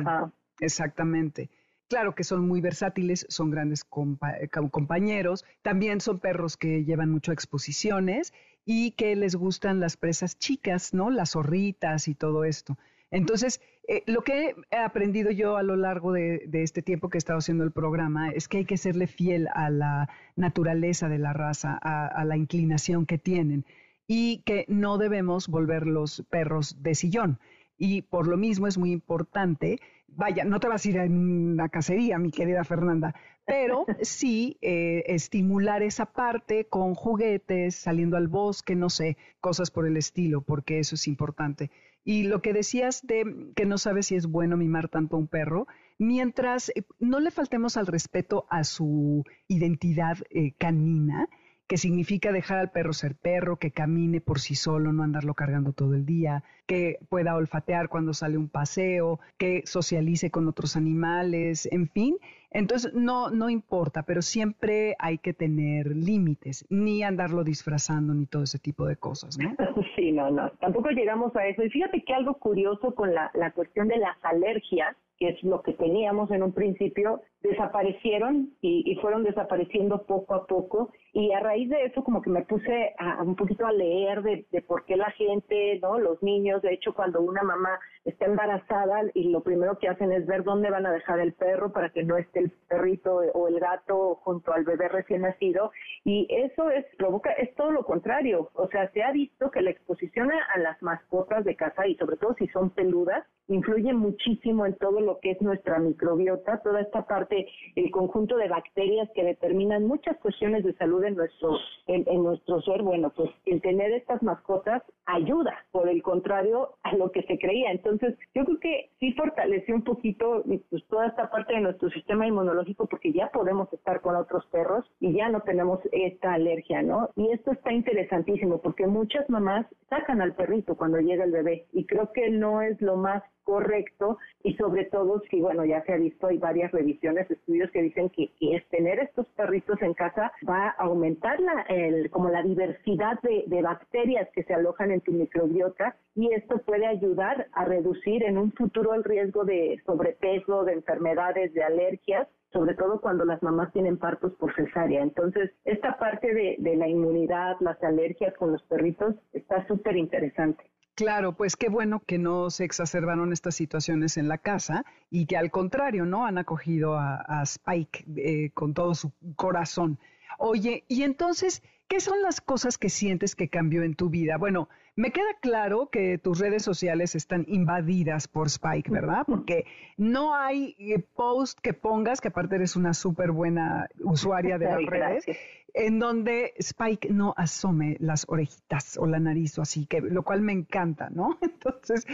S1: exactamente. Claro que son muy versátiles, son grandes eh, compañeros, también son perros que llevan mucho a exposiciones y que les gustan las presas chicas, ¿no? Las zorritas y todo esto. Entonces, eh, lo que he aprendido yo a lo largo de, este tiempo que he estado haciendo el programa es que hay que serle fiel a la naturaleza de la raza, a, la inclinación que tienen y que no debemos volver los perros de sillón. Y por lo mismo es muy importante, vaya, no te vas a ir a una cacería, mi querida Fernanda, pero sí eh, estimular esa parte con juguetes, saliendo al bosque, no sé, cosas por el estilo, porque eso es importante. Y lo que decías de que no sabes si es bueno mimar tanto a un perro, mientras eh, no le faltemos al respeto a su identidad eh, canina, que significa dejar al perro ser perro, que camine por sí solo, no andarlo cargando todo el día, que pueda olfatear cuando sale un paseo, que socialice con otros animales, en fin. Entonces, no, no importa, pero siempre hay que tener límites, ni andarlo disfrazando, ni todo ese tipo de cosas, ¿no?
S2: Sí, no, no, tampoco llegamos a eso. Y fíjate que algo curioso con la, la cuestión de las alergias, que es lo que teníamos en un principio, desaparecieron y, fueron desapareciendo poco a poco. Y a raíz de eso, como que me puse a, un poquito a leer de, por qué la gente, no, los niños, de hecho, cuando una mamá está embarazada y lo primero que hacen es ver dónde van a dejar el perro para que no esté el perrito o el gato junto al bebé recién nacido. Y eso es provoca es todo lo contrario. O sea, se ha visto que la exposición a las mascotas de casa y sobre todo si son peludas influye muchísimo en todo lo que es nuestra microbiota, toda esta parte, el conjunto de bacterias que determinan muchas cuestiones de salud en nuestro, en, nuestro ser. Bueno, pues el tener estas mascotas ayuda, por el contrario a lo que se creía. Entonces, yo creo que sí fortaleció un poquito pues, toda esta parte de nuestro sistema inmunológico porque ya podemos estar con otros perros y ya no tenemos esta alergia, ¿no? Y esto está interesantísimo porque muchas mamás sacan al perrito cuando llega el bebé y creo que no es lo más correcto y sobre todo si, bueno, ya se ha visto, hay varias revisiones, estudios que dicen que, es tener estos perritos en casa va a aumentar la, el, como la diversidad de, de bacterias que se alojan en tu microbiota y esto puede ayudar a reducir en un futuro el riesgo de sobrepeso, de enfermedades, de alergias sobre todo cuando las mamás tienen partos por cesárea. Entonces, esta parte de, de la inmunidad, las alergias con los perritos, está súper interesante.
S1: Claro, pues qué bueno que no se exacerbaron estas situaciones en la casa y que al contrario, ¿no? Han acogido a, Spike eh, con todo su corazón. Oye, y entonces, ¿qué son las cosas que sientes que cambió en tu vida? Bueno, me queda claro que tus redes sociales están invadidas por Spike, ¿verdad? Porque no hay eh, post que pongas, que aparte eres una súper buena usuaria de las redes, en donde Spike no asome las orejitas o la nariz o así, que lo cual me encanta, ¿no? Entonces,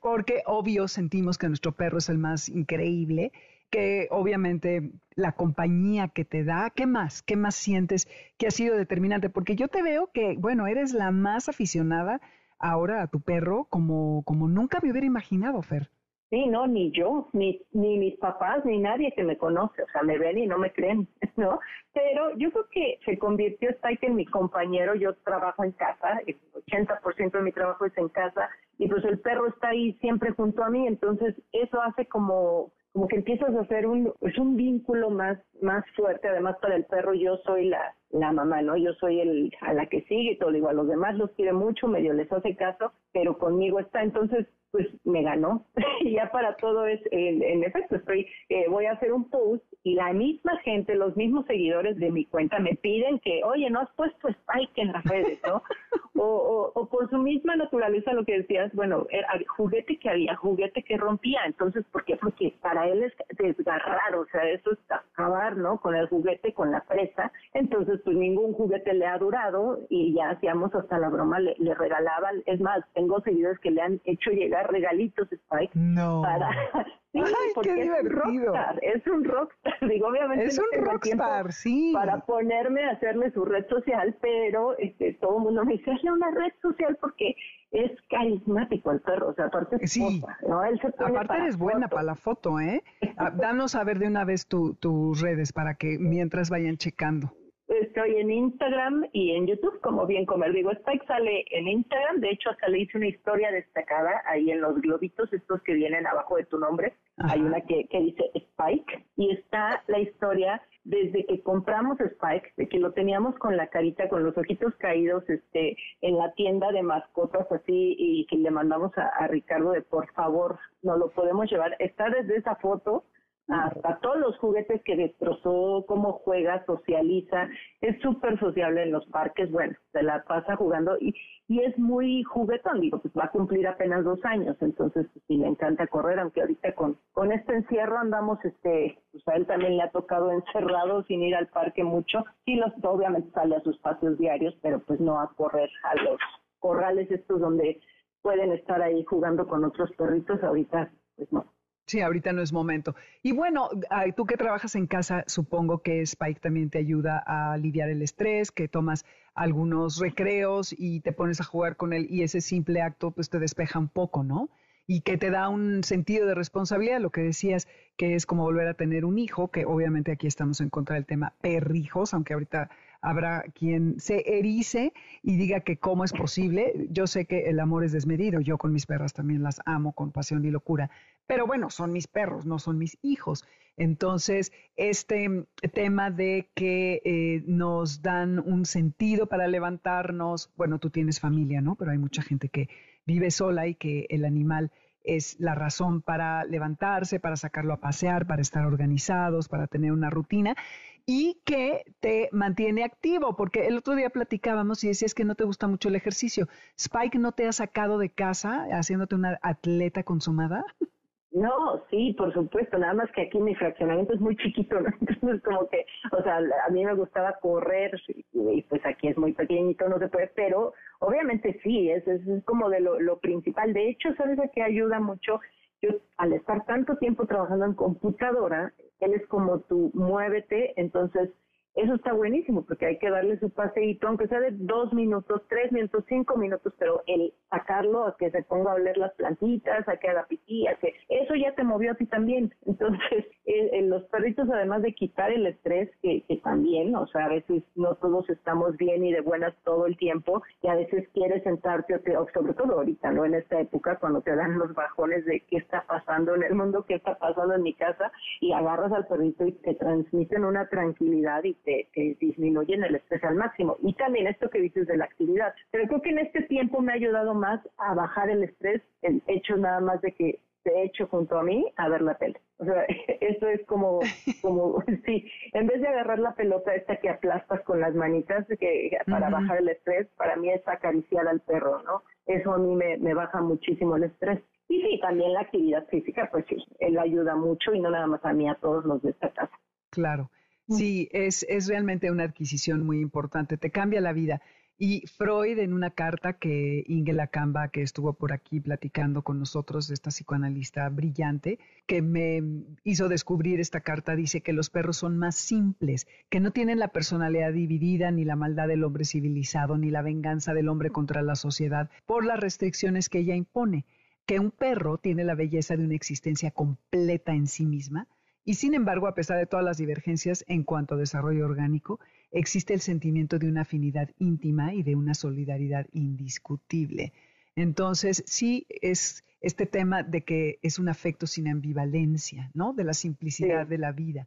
S1: porque obvio sentimos que nuestro perro es el más increíble que obviamente la compañía que te da, ¿qué más? ¿Qué más sientes que ha sido determinante? Porque yo te veo que, bueno, eres la más aficionada ahora a tu perro como, como nunca me hubiera imaginado, Fer.
S2: Sí, no, ni yo, ni, ni mis papás, ni nadie que me conoce, o sea, me ven y no me creen, ¿no? Pero yo creo que se convirtió Spike en mi compañero, yo trabajo en casa, el 80% de mi trabajo es en casa, y pues el perro está ahí siempre junto a mí, entonces eso hace como como que empiezas a hacer un, pues un vínculo más, más fuerte, además para el perro yo soy la, la mamá, ¿no? Yo soy el, a la que sigue y todo, digo, a los demás los quiere mucho, medio les hace caso, pero conmigo está, entonces pues me ganó. y ya para todo es, en, efecto, estoy, eh, voy a hacer un post y la misma gente, los mismos seguidores de mi cuenta me piden que, oye, no has puesto Spike en las redes, ¿no? o, o, por su misma naturaleza, lo que decías, bueno, era juguete que había, juguete que rompía. Entonces, ¿por qué? Porque para él es desgarrar, o sea, eso es acabar, ¿no? Con el juguete, con la presa. Entonces, pues ningún juguete le ha durado y ya hacíamos hasta la broma, le, le regalaban. Es más, tengo seguidores que le han hecho llegar regalitos Spike para, Sí, porque qué divertido. Es un rockstar, es un rockstar. Digo, obviamente
S1: es un rockstar, sí.
S2: Para ponerme a hacerle su red social, pero este, todo el mundo me dice, hazle una red social porque es carismático el perro, o sea, aparte es
S1: sí. ¿no? Él se aparte eres buena para la foto, ¿eh? Ah, danos a ver de una vez tus redes para que mientras vayan checando.
S2: Estoy en Instagram y en YouTube como Bien Comer. Digo, Spike sale en Instagram, de hecho hasta le hice una historia destacada ahí en los globitos, estos que vienen abajo de tu nombre. Hay una que, que dice Spike y está la historia desde que compramos Spike, de que lo teníamos con la carita, con los ojitos caídos, este, en la tienda de mascotas así, y que le mandamos a, a Ricardo de por favor, no lo podemos llevar. Está desde esa foto hasta todos los juguetes que destrozó, cómo juega, socializa, es súper sociable en los parques, bueno, se la pasa jugando y, y es muy juguetón, digo, pues va a cumplir apenas dos años, entonces pues, sí le encanta correr, aunque ahorita con, con este encierro andamos, este, pues a él también le ha tocado encerrado sin ir al parque mucho, sí los, obviamente sale a sus paseos diarios, pero pues no a correr a los corrales estos donde pueden estar ahí jugando con otros perritos, ahorita pues no.
S1: Sí, ahorita no es momento. Y bueno, tú que trabajas en casa, supongo que Spike también te ayuda a aliviar el estrés, que tomas algunos recreos y te pones a jugar con él y ese simple acto pues te despeja un poco, ¿no? Y que te da un sentido de responsabilidad, lo que decías, que es como volver a tener un hijo, que obviamente aquí estamos en contra del tema perrijos, aunque ahorita habrá quien se erice y diga que cómo es posible. Yo sé que el amor es desmedido, yo con mis perras también las amo con pasión y locura, pero bueno, son mis perros, no son mis hijos. Entonces, este tema de que eh, nos dan un sentido para levantarnos, bueno, tú tienes familia, ¿no? Pero hay mucha gente que vive sola y que el animal es la razón para levantarse, para sacarlo a pasear, para estar organizados, para tener una rutina y que te mantiene activo, porque el otro día platicábamos y decías que no te gusta mucho el ejercicio. ¿Spike no te ha sacado de casa haciéndote una atleta consumada?
S2: No, sí, por supuesto, nada más que aquí mi fraccionamiento es muy chiquito, ¿no? Entonces como que, o sea, a mí me gustaba correr y pues aquí es muy pequeñito, no se puede, pero obviamente sí, es, es, como de lo, lo principal. De hecho, ¿sabes a qué ayuda mucho? Yo al estar tanto tiempo trabajando en computadora, él es como tú, muévete, entonces eso está buenísimo porque hay que darle su paseíto, aunque sea de dos minutos, tres minutos, cinco minutos, pero el sacarlo a que se ponga a oler las plantitas, a que haga pipí, a que eso ya te movió a ti también. Entonces, los perritos, además de quitar el estrés, que, que también, o sea, a veces no todos estamos bien y de buenas todo el tiempo, y a veces quieres sentarte, o, sobre todo ahorita, ¿no? En esta época, cuando te dan los bajones de qué está pasando en el mundo, qué está pasando en mi casa, y agarras al perrito y te transmiten una tranquilidad y que, disminuyen el estrés al máximo. Y también esto que dices de la actividad. Pero creo que en este tiempo me ha ayudado más a bajar el estrés, el hecho nada más de que te hecho junto a mí a ver la tele. O sea, eso es como, como, sí, en vez de agarrar la pelota esta que aplastas con las manitas que para bajar el estrés, para mí es acariciar al perro, ¿no? Eso a mí me, me baja muchísimo el estrés. Y sí, también la actividad física, pues sí, él ayuda mucho y no nada más a mí, a todos los de esta casa.
S1: Claro. Sí, es, es realmente una adquisición muy importante, te cambia la vida. Y Freud, en una carta que Inge Lacamba, que estuvo por aquí platicando con nosotros, esta psicoanalista brillante, que me hizo descubrir esta carta, dice que los perros son más simples, que no tienen la personalidad dividida, ni la maldad del hombre civilizado, ni la venganza del hombre contra la sociedad, por las restricciones que ella impone, que un perro tiene la belleza de una existencia completa en sí misma, y sin embargo, a pesar de todas las divergencias en cuanto a desarrollo orgánico, existe el sentimiento de una afinidad íntima y de una solidaridad indiscutible. Entonces, sí es este tema de que es un afecto sin ambivalencia, ¿no? De la simplicidad de la vida.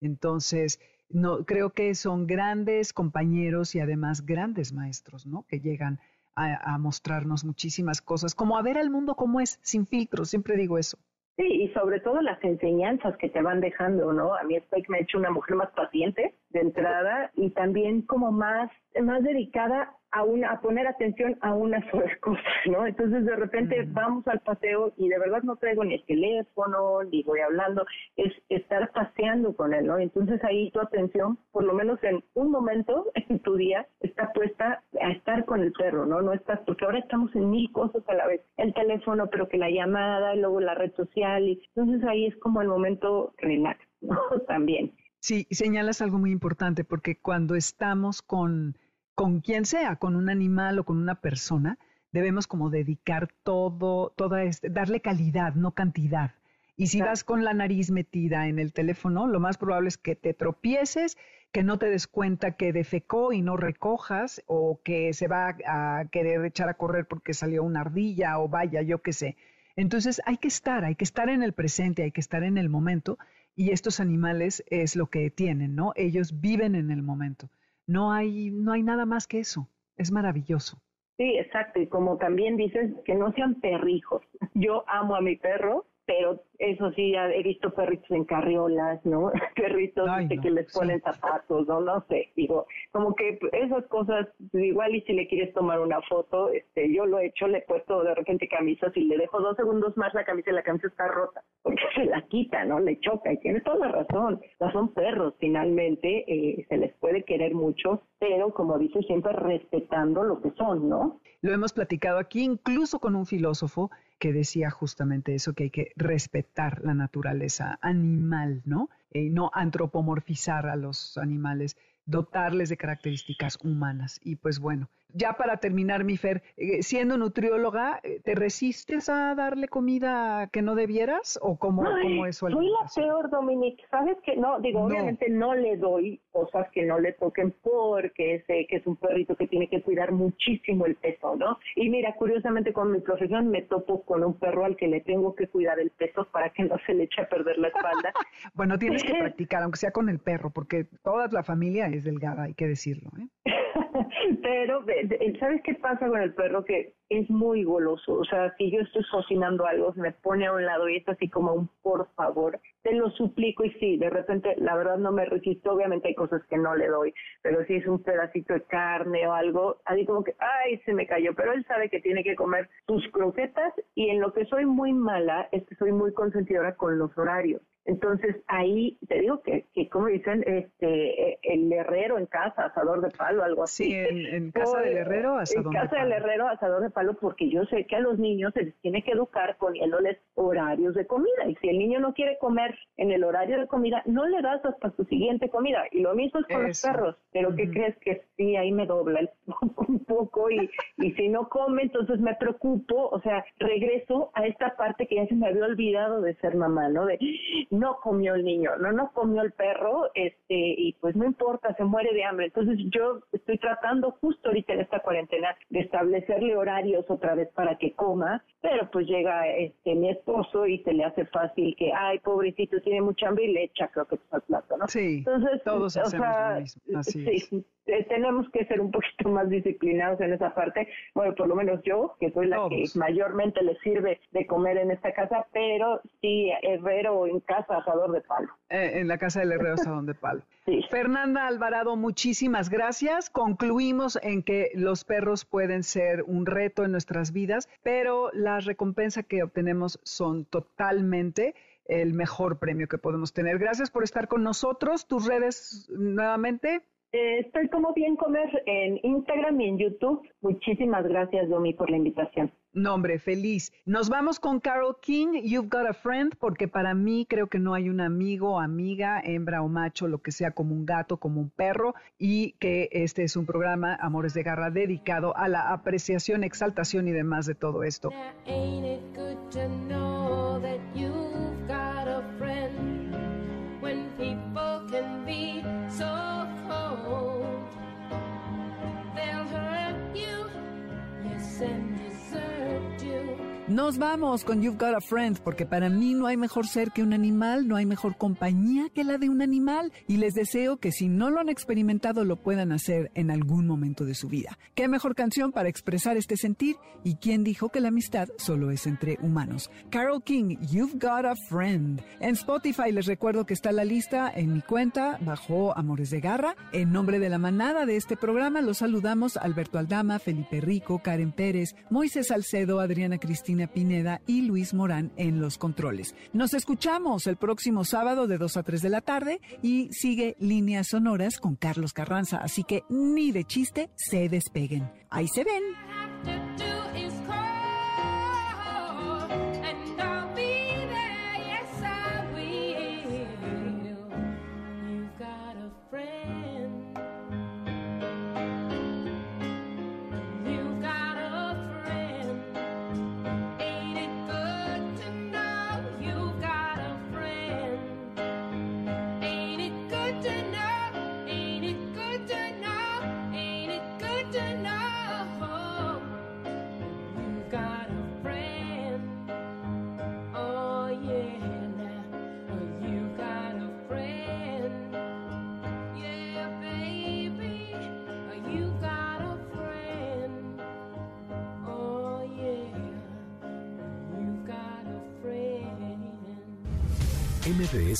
S1: Entonces, no, creo que son grandes compañeros y además grandes maestros, ¿no? Que llegan a, a mostrarnos muchísimas cosas, como a ver al mundo como es, sin filtros, siempre digo eso.
S2: Sí, y sobre todo las enseñanzas que te van dejando, ¿no? A mí Spike me ha hecho una mujer más paciente de entrada y también como más, más dedicada a, una, a poner atención a una sola cosa, ¿no? Entonces de repente vamos al paseo y de verdad no traigo ni el teléfono, ni voy hablando, es estar paseando con él, ¿no? Entonces ahí tu atención, por lo menos en un momento en tu día, está puesta a estar con el perro, ¿no? No estás, porque ahora estamos en mil cosas a la vez, el teléfono, pero que la llamada, y luego la red social, y entonces ahí es como el momento relax, ¿no? También.
S1: Sí, señalas algo muy importante, porque cuando estamos con, con quien sea, con un animal o con una persona, debemos como dedicar todo, toda este, darle calidad, no cantidad. Y si vas con la nariz metida en el teléfono, lo más probable es que te tropieces, que no te des cuenta que defecó y no recojas, o que se va a querer echar a correr porque salió una ardilla, o vaya, yo qué sé. Entonces hay que estar, hay que estar en el presente, hay que estar en el momento, y estos animales es lo que tienen, ¿no? Ellos viven en el momento. No hay, no hay nada más que eso. Es maravilloso.
S2: Sí, exacto. Y como también dices, que no sean perrijos. Yo amo a mi perro, pero eso sí, ya he visto perritos en carriolas, ¿no? Perritos este, que les ponen zapatos, ¿no? No sé, digo, como que esas cosas, igual y si le quieres tomar una foto, este, yo lo he hecho, le he puesto de repente camisas y le dejo dos segundos más la camisa y la camisa está rota, porque se la quita, ¿no? Le choca y tiene toda la razón. No son perros, finalmente, eh, se les puede querer mucho, pero como dice, siempre respetando lo que son, ¿no?
S1: Lo hemos platicado aquí incluso con un filósofo que decía justamente eso, que hay que respetar la naturaleza animal, ¿no? Y no antropomorfizar a los animales, dotarles de características humanas. Y pues bueno, ya para terminar, mi Fer, eh, siendo nutrióloga, eh, ¿te resistes a darle comida que no debieras o cómo, cómo es su
S2: Soy la peor, Dominique. ¿Sabes que No, digo, obviamente no le doy cosas que no le toquen porque sé que es un perrito que tiene que cuidar muchísimo el peso, ¿no? Y mira, curiosamente con mi profesión me topo con un perro al que le tengo que cuidar el peso para que no se le eche a perder la espalda.
S1: bueno, tienes que practicar, aunque sea con el perro, porque toda la familia es delgada, hay que decirlo, ¿eh?
S2: Pero, ¿sabes qué pasa con el perro? Que es muy goloso. O sea, si yo estoy cocinando algo, se me pone a un lado y es así como un por favor, te lo suplico. Y sí, de repente, la verdad no me resisto. Obviamente hay cosas que no le doy, pero si es un pedacito de carne o algo, así como que, ay, se me cayó. Pero él sabe que tiene que comer sus croquetas y en lo que soy muy mala es que soy muy consentidora con los horarios. Entonces ahí te digo que, que como dicen, este, el herrero en casa, asador de palo, algo así.
S1: Sí, en, casa del herrero, asador
S2: En casa del herrero, asador de palo, porque yo sé que a los niños se les tiene que educar poniéndoles horarios de comida. Y si el niño no quiere comer en el horario de comida, no le das hasta su siguiente comida. Y lo mismo es con los perros. Pero ¿qué crees que sí? Ahí me dobla el, un poco y, y si no come, entonces me preocupo. O sea, regreso a esta parte que ya se me había olvidado de ser mamá, ¿no? De no comió el niño, no comió el perro, este, y pues no importa, se muere de hambre. Entonces yo estoy tratando justo ahorita en esta cuarentena de establecerle horarios otra vez para que coma, pero pues llega este mi esposo y se le hace fácil que, ay, pobrecito, tiene mucha hambre y le echa creo que al plato, ¿no?
S1: Sí, Entonces, todos hacemos lo mismo. sí,
S2: eh, tenemos que ser un poquito más disciplinados en esa parte. Bueno, por lo menos yo, que soy la que mayormente le sirve de comer en esta casa, pero sí, herrero en casa, asador de palo.
S1: Eh, en la casa del herrero, asador de palo. Sí. Fernanda Alvarado, muchísimas gracias. Concluimos en que los perros pueden ser un reto en nuestras vidas, pero la recompensa que obtenemos son totalmente el mejor premio que podemos tener. Gracias por estar con nosotros. Tus redes nuevamente.
S2: Eh, estoy como bien comer en Instagram y en YouTube. Muchísimas gracias, Domi, por la invitación.
S1: Nombre, feliz. Nos vamos con Carol King, You've Got a Friend, porque para mí creo que no hay un amigo, amiga, hembra o macho, lo que sea como un gato, como un perro, y que este es un programa, Amores de Garra, dedicado a la apreciación, exaltación y demás de todo esto. Nos vamos con You've Got a Friend, porque para mí no hay mejor ser que un animal, no hay mejor compañía que la de un animal, y les deseo que si no lo han experimentado lo puedan hacer en algún momento de su vida. ¿Qué mejor canción para expresar este sentir? ¿Y quién dijo que la amistad solo es entre humanos? Carol King, You've Got a Friend. En Spotify les recuerdo que está la lista en mi cuenta bajo Amores de Garra. En nombre de la manada de este programa los saludamos Alberto Aldama, Felipe Rico, Karen Pérez, Moisés Salcedo, Adriana Cristina
S7: Pineda y Luis Morán en los controles. Nos escuchamos el próximo sábado de 2 a 3 de la tarde y sigue Líneas Sonoras con Carlos Carranza, así que ni de chiste se despeguen. Ahí se ven.